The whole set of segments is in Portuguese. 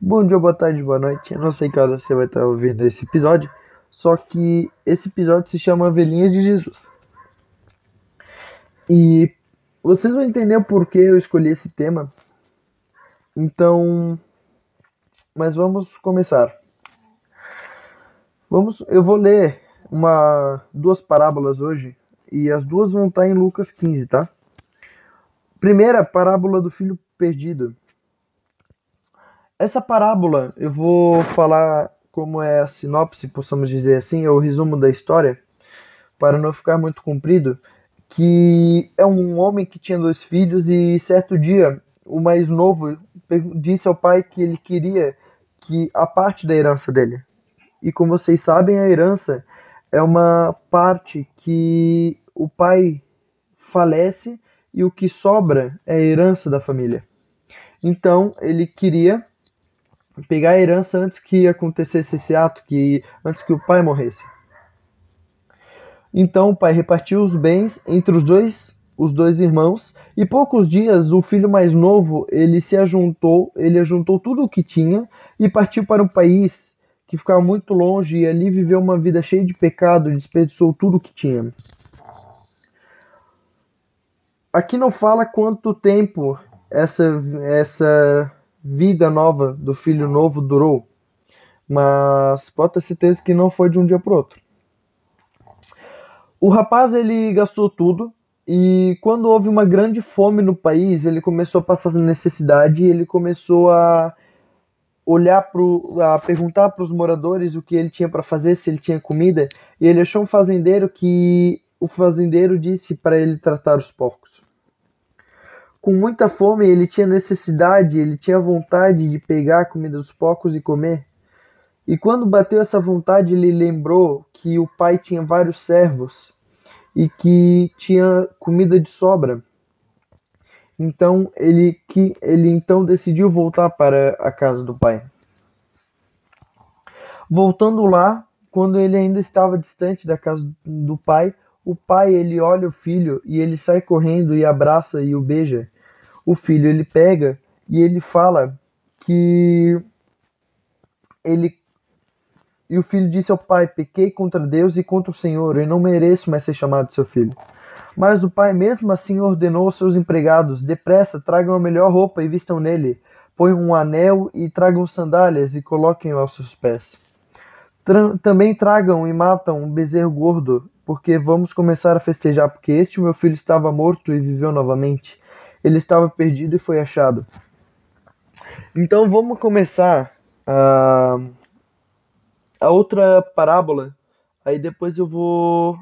Bom dia, boa tarde, boa noite. Eu não sei que hora você vai estar ouvindo esse episódio, só que esse episódio se chama Velhinhas de Jesus. E vocês vão entender o porquê eu escolhi esse tema. Então, mas vamos começar. Vamos, eu vou ler uma duas parábolas hoje e as duas vão estar em Lucas 15, tá? Primeira, parábola do filho perdido. Essa parábola, eu vou falar como é a sinopse, possamos dizer assim, é o resumo da história, para não ficar muito comprido, que é um homem que tinha dois filhos e certo dia o mais novo disse ao pai que ele queria que a parte da herança dele. E como vocês sabem, a herança é uma parte que o pai falece e o que sobra é a herança da família. Então ele queria pegar a herança antes que acontecesse esse ato, que antes que o pai morresse. Então o pai repartiu os bens entre os dois, os dois irmãos, e poucos dias o filho mais novo, ele se ajuntou, ele ajuntou tudo o que tinha e partiu para um país que ficava muito longe e ali viveu uma vida cheia de pecado, desperdiçou tudo o que tinha. Aqui não fala quanto tempo essa essa vida nova do filho novo durou, mas pode ter certeza que não foi de um dia para outro. O rapaz ele gastou tudo e quando houve uma grande fome no país, ele começou a passar necessidade e ele começou a olhar pro, a perguntar para os moradores o que ele tinha para fazer, se ele tinha comida, e ele achou um fazendeiro que o fazendeiro disse para ele tratar os porcos com muita fome, ele tinha necessidade, ele tinha vontade de pegar a comida dos porcos e comer. E quando bateu essa vontade, ele lembrou que o pai tinha vários servos e que tinha comida de sobra. Então ele que ele então decidiu voltar para a casa do pai. Voltando lá, quando ele ainda estava distante da casa do pai, o pai ele olha o filho e ele sai correndo e abraça e o beija o filho ele pega e ele fala que ele e o filho disse ao pai: Pequei contra Deus e contra o Senhor, e não mereço mais ser chamado seu filho. Mas o pai mesmo assim ordenou aos seus empregados: Depressa, tragam a melhor roupa e vistam nele. Ponham um anel e tragam sandálias e coloquem-o aos seus pés. Tra também tragam e matam um bezerro gordo, porque vamos começar a festejar, porque este meu filho estava morto e viveu novamente ele estava perdido e foi achado. Então vamos começar a, a outra parábola, aí depois eu vou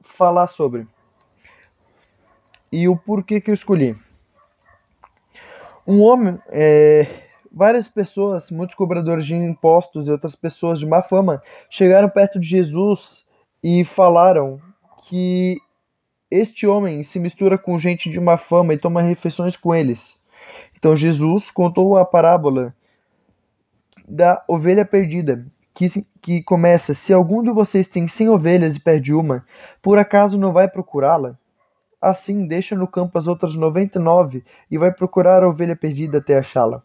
falar sobre. E o porquê que eu escolhi. Um homem, é, várias pessoas, muitos cobradores de impostos e outras pessoas de má fama, chegaram perto de Jesus e falaram que este homem se mistura com gente de má fama e toma refeições com eles. Então Jesus contou a parábola da ovelha perdida, que, que começa: Se algum de vocês tem cem ovelhas e perde uma, por acaso não vai procurá-la? Assim, deixa no campo as outras noventa e nove e vai procurar a ovelha perdida até achá-la.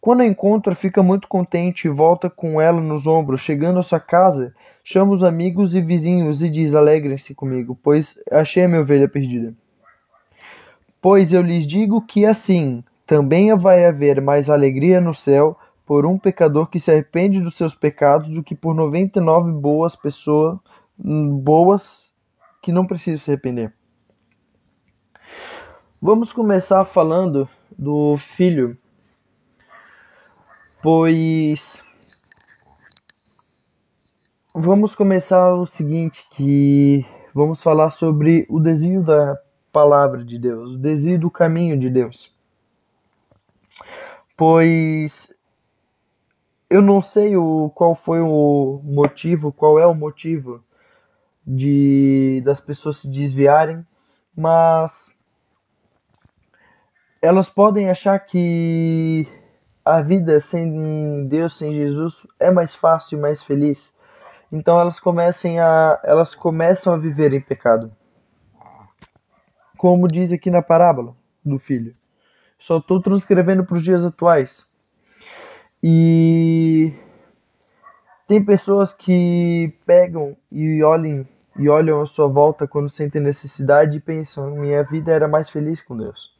Quando a encontra, fica muito contente e volta com ela nos ombros. Chegando à sua casa, chama os amigos e vizinhos e diz: Alegrem-se comigo, pois achei a minha ovelha perdida. Pois eu lhes digo que assim também vai haver mais alegria no céu por um pecador que se arrepende dos seus pecados do que por 99 boas pessoas boas que não precisam se arrepender. Vamos começar falando do filho, pois Vamos começar o seguinte, que vamos falar sobre o desvio da palavra de Deus, o desvio do caminho de Deus. Pois eu não sei o, qual foi o motivo, qual é o motivo de das pessoas se desviarem, mas elas podem achar que a vida sem Deus, sem Jesus, é mais fácil e mais feliz então elas comecem a elas começam a viver em pecado. Como diz aqui na parábola do filho. Só estou transcrevendo para os dias atuais. E tem pessoas que pegam e olhem e olham à sua volta quando sentem necessidade e pensam: minha vida era mais feliz com Deus.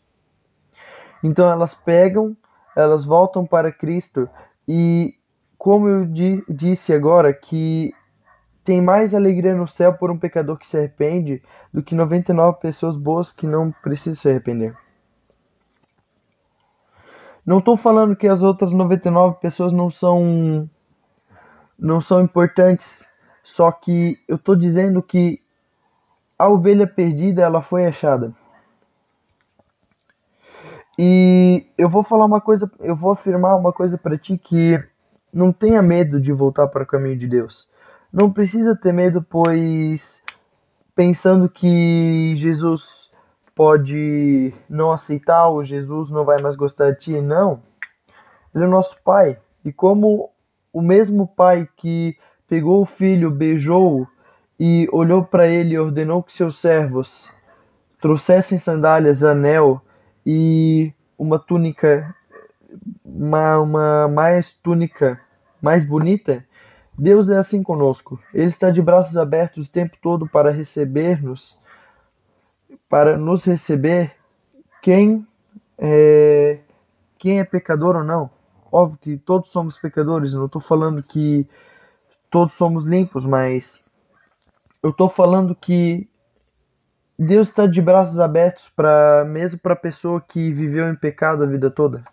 Então elas pegam, elas voltam para Cristo e, como eu di disse agora, que tem mais alegria no céu por um pecador que se arrepende do que 99 pessoas boas que não precisam se arrepender. Não estou falando que as outras 99 pessoas não são não são importantes, só que eu estou dizendo que a ovelha perdida ela foi achada. E eu vou falar uma coisa, eu vou afirmar uma coisa para ti que não tenha medo de voltar para o caminho de Deus. Não precisa ter medo, pois pensando que Jesus pode não aceitar ou Jesus não vai mais gostar de ti, não. Ele é nosso pai. E como o mesmo pai que pegou o filho, beijou e olhou para ele e ordenou que seus servos trouxessem sandálias, anel e uma túnica, uma, uma mais túnica mais bonita, Deus é assim conosco. Ele está de braços abertos o tempo todo para receber-nos, para nos receber, quem é, quem é pecador ou não. Óbvio que todos somos pecadores, não estou falando que todos somos limpos, mas eu estou falando que Deus está de braços abertos para mesmo para a pessoa que viveu em pecado a vida toda.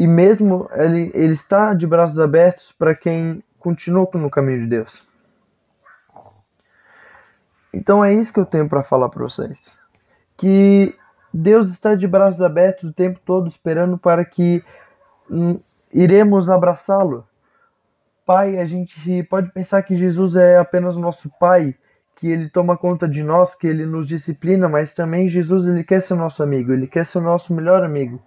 E mesmo ele, ele está de braços abertos para quem continuou no caminho de Deus. Então é isso que eu tenho para falar para vocês. Que Deus está de braços abertos o tempo todo esperando para que hum, iremos abraçá-lo. Pai, a gente pode pensar que Jesus é apenas o nosso pai, que ele toma conta de nós, que ele nos disciplina, mas também Jesus ele quer ser nosso amigo, ele quer ser o nosso melhor amigo.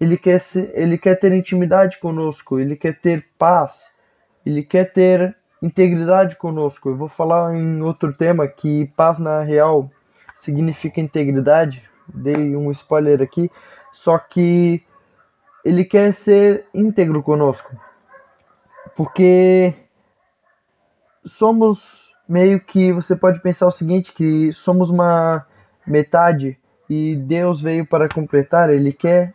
Ele quer ser, ele quer ter intimidade conosco, ele quer ter paz, ele quer ter integridade conosco. Eu vou falar em outro tema que paz na real significa integridade. Dei um spoiler aqui, só que ele quer ser íntegro conosco. Porque somos meio que você pode pensar o seguinte que somos uma metade e Deus veio para completar, ele quer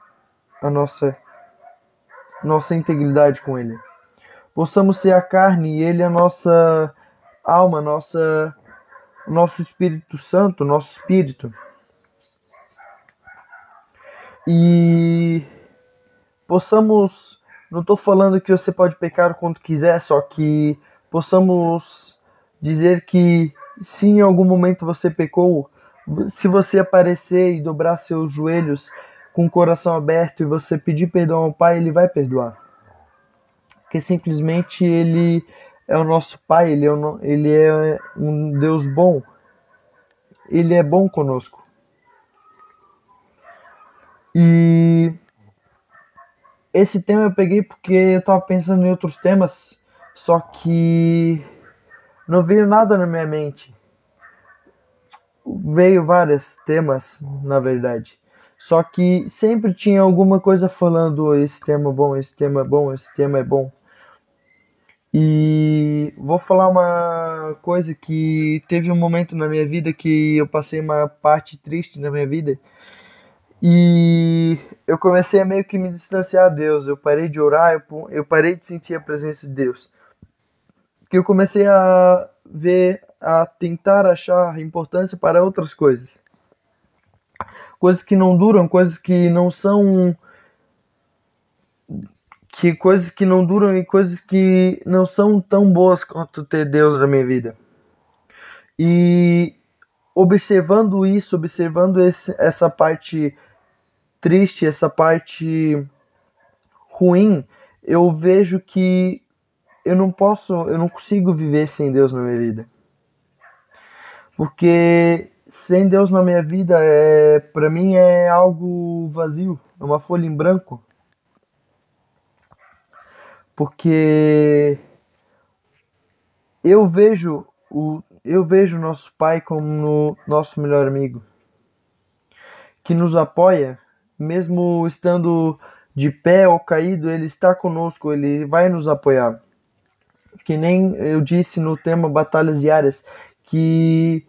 a nossa nossa integridade com ele. Possamos ser a carne e ele a nossa alma, nossa nosso Espírito Santo, nosso espírito. E possamos, não estou falando que você pode pecar quanto quiser, só que possamos dizer que se em algum momento você pecou, se você aparecer e dobrar seus joelhos com o coração aberto e você pedir perdão ao Pai, Ele vai perdoar. Porque simplesmente Ele é o nosso Pai, Ele é, o, ele é um Deus bom, Ele é bom conosco. E esse tema eu peguei porque eu estava pensando em outros temas, só que não veio nada na minha mente. Veio vários temas, na verdade. Só que sempre tinha alguma coisa falando esse tema é bom, esse tema é bom, esse tema é bom. E vou falar uma coisa que teve um momento na minha vida que eu passei uma parte triste na minha vida. E eu comecei a meio que me distanciar de Deus. Eu parei de orar, eu, eu parei de sentir a presença de Deus. Que eu comecei a ver, a tentar achar importância para outras coisas coisas que não duram, coisas que não são que coisas que não duram e coisas que não são tão boas quanto ter Deus na minha vida. E observando isso, observando esse, essa parte triste, essa parte ruim, eu vejo que eu não posso, eu não consigo viver sem Deus na minha vida. Porque sem Deus na minha vida é para mim é algo vazio, é uma folha em branco. Porque eu vejo o eu vejo nosso pai como no, nosso melhor amigo, que nos apoia mesmo estando de pé ou caído, Ele está conosco, Ele vai nos apoiar. Que nem eu disse no tema Batalhas Diárias, que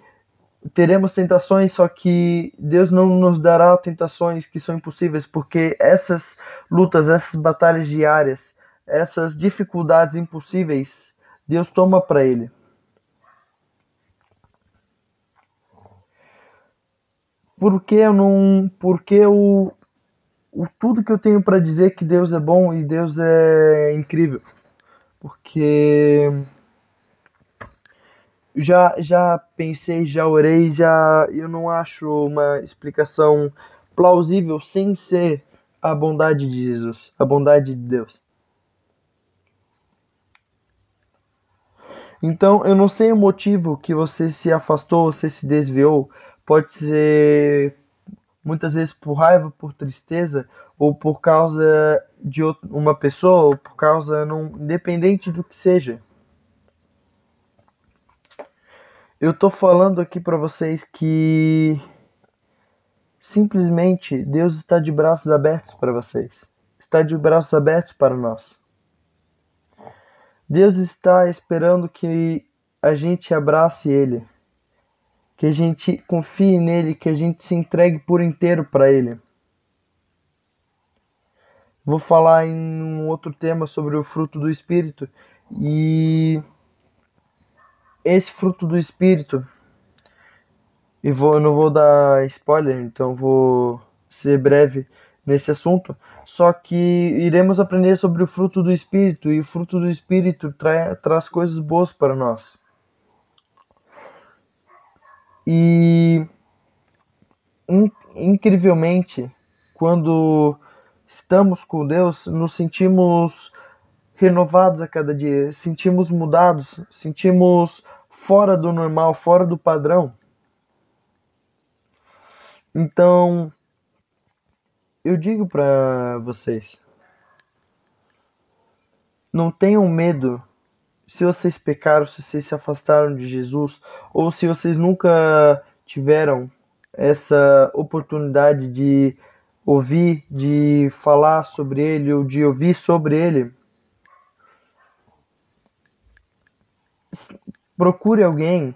teremos tentações, só que Deus não nos dará tentações que são impossíveis, porque essas lutas, essas batalhas diárias, essas dificuldades impossíveis, Deus toma para Ele. Porque eu não. Porque eu. O, tudo que eu tenho para dizer que Deus é bom e Deus é incrível. Porque já já pensei, já orei, já eu não acho uma explicação plausível sem ser a bondade de Jesus, a bondade de Deus. Então, eu não sei o motivo que você se afastou, você se desviou. Pode ser muitas vezes por raiva, por tristeza, ou por causa de uma pessoa, ou por causa, não, independente do que seja. Eu tô falando aqui para vocês que simplesmente Deus está de braços abertos para vocês. Está de braços abertos para nós. Deus está esperando que a gente abrace Ele, que a gente confie nele, que a gente se entregue por inteiro para Ele. Vou falar em um outro tema sobre o fruto do Espírito e esse fruto do Espírito, e vou, não vou dar spoiler, então vou ser breve nesse assunto, só que iremos aprender sobre o fruto do Espírito, e o fruto do Espírito tra traz coisas boas para nós. E incrivelmente, quando estamos com Deus, nos sentimos renovados a cada dia, sentimos mudados, sentimos fora do normal, fora do padrão. Então, eu digo para vocês, não tenham medo se vocês pecaram, se vocês se afastaram de Jesus, ou se vocês nunca tiveram essa oportunidade de ouvir, de falar sobre ele, ou de ouvir sobre ele, procure alguém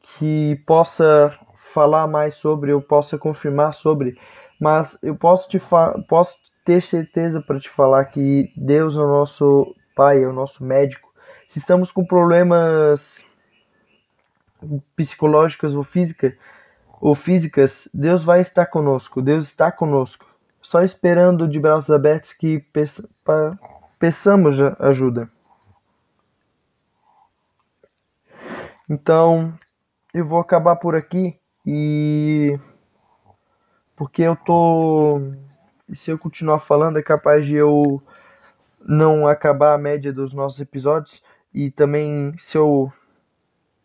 que possa falar mais sobre, ou possa confirmar sobre, mas eu posso te posso ter certeza para te falar que Deus é o nosso Pai, é o nosso médico. Se estamos com problemas psicológicos ou física ou físicas, Deus vai estar conosco. Deus está conosco. Só esperando de braços abertos que peçamos ajuda. Então, eu vou acabar por aqui e porque eu tô se eu continuar falando é capaz de eu não acabar a média dos nossos episódios e também se eu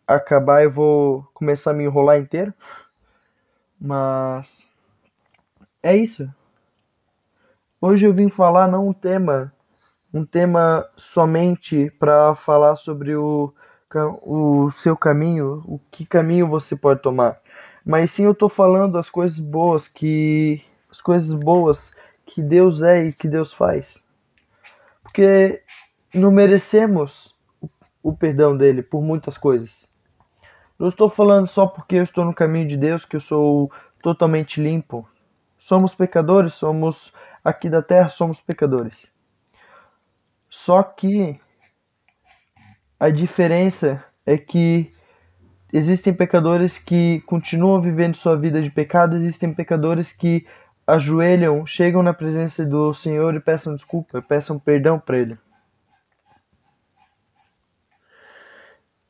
acabar eu vou começar a me enrolar inteiro. Mas é isso. Hoje eu vim falar não um tema, um tema somente para falar sobre o o seu caminho, o que caminho você pode tomar. Mas sim eu estou falando as coisas boas que as coisas boas que Deus é e que Deus faz. Porque não merecemos o perdão dele por muitas coisas. Não estou falando só porque eu estou no caminho de Deus que eu sou totalmente limpo. Somos pecadores, somos aqui da terra, somos pecadores. Só que a diferença é que existem pecadores que continuam vivendo sua vida de pecado, existem pecadores que ajoelham, chegam na presença do Senhor e peçam desculpa, peçam perdão para Ele.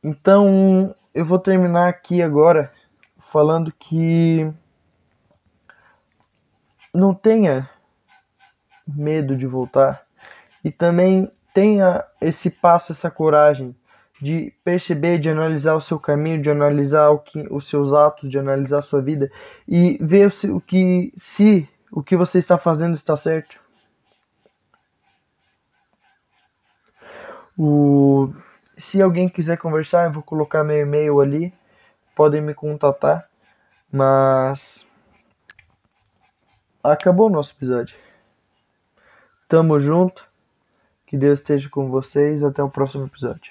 Então, eu vou terminar aqui agora falando que não tenha medo de voltar e também tenha esse passo, essa coragem de perceber, de analisar o seu caminho, de analisar o que, os seus atos, de analisar a sua vida e ver se, o que se o que você está fazendo está certo. O, se alguém quiser conversar, eu vou colocar meu e-mail ali, podem me contatar. Mas acabou o nosso episódio. Tamo junto. Que Deus esteja com vocês. Até o próximo episódio.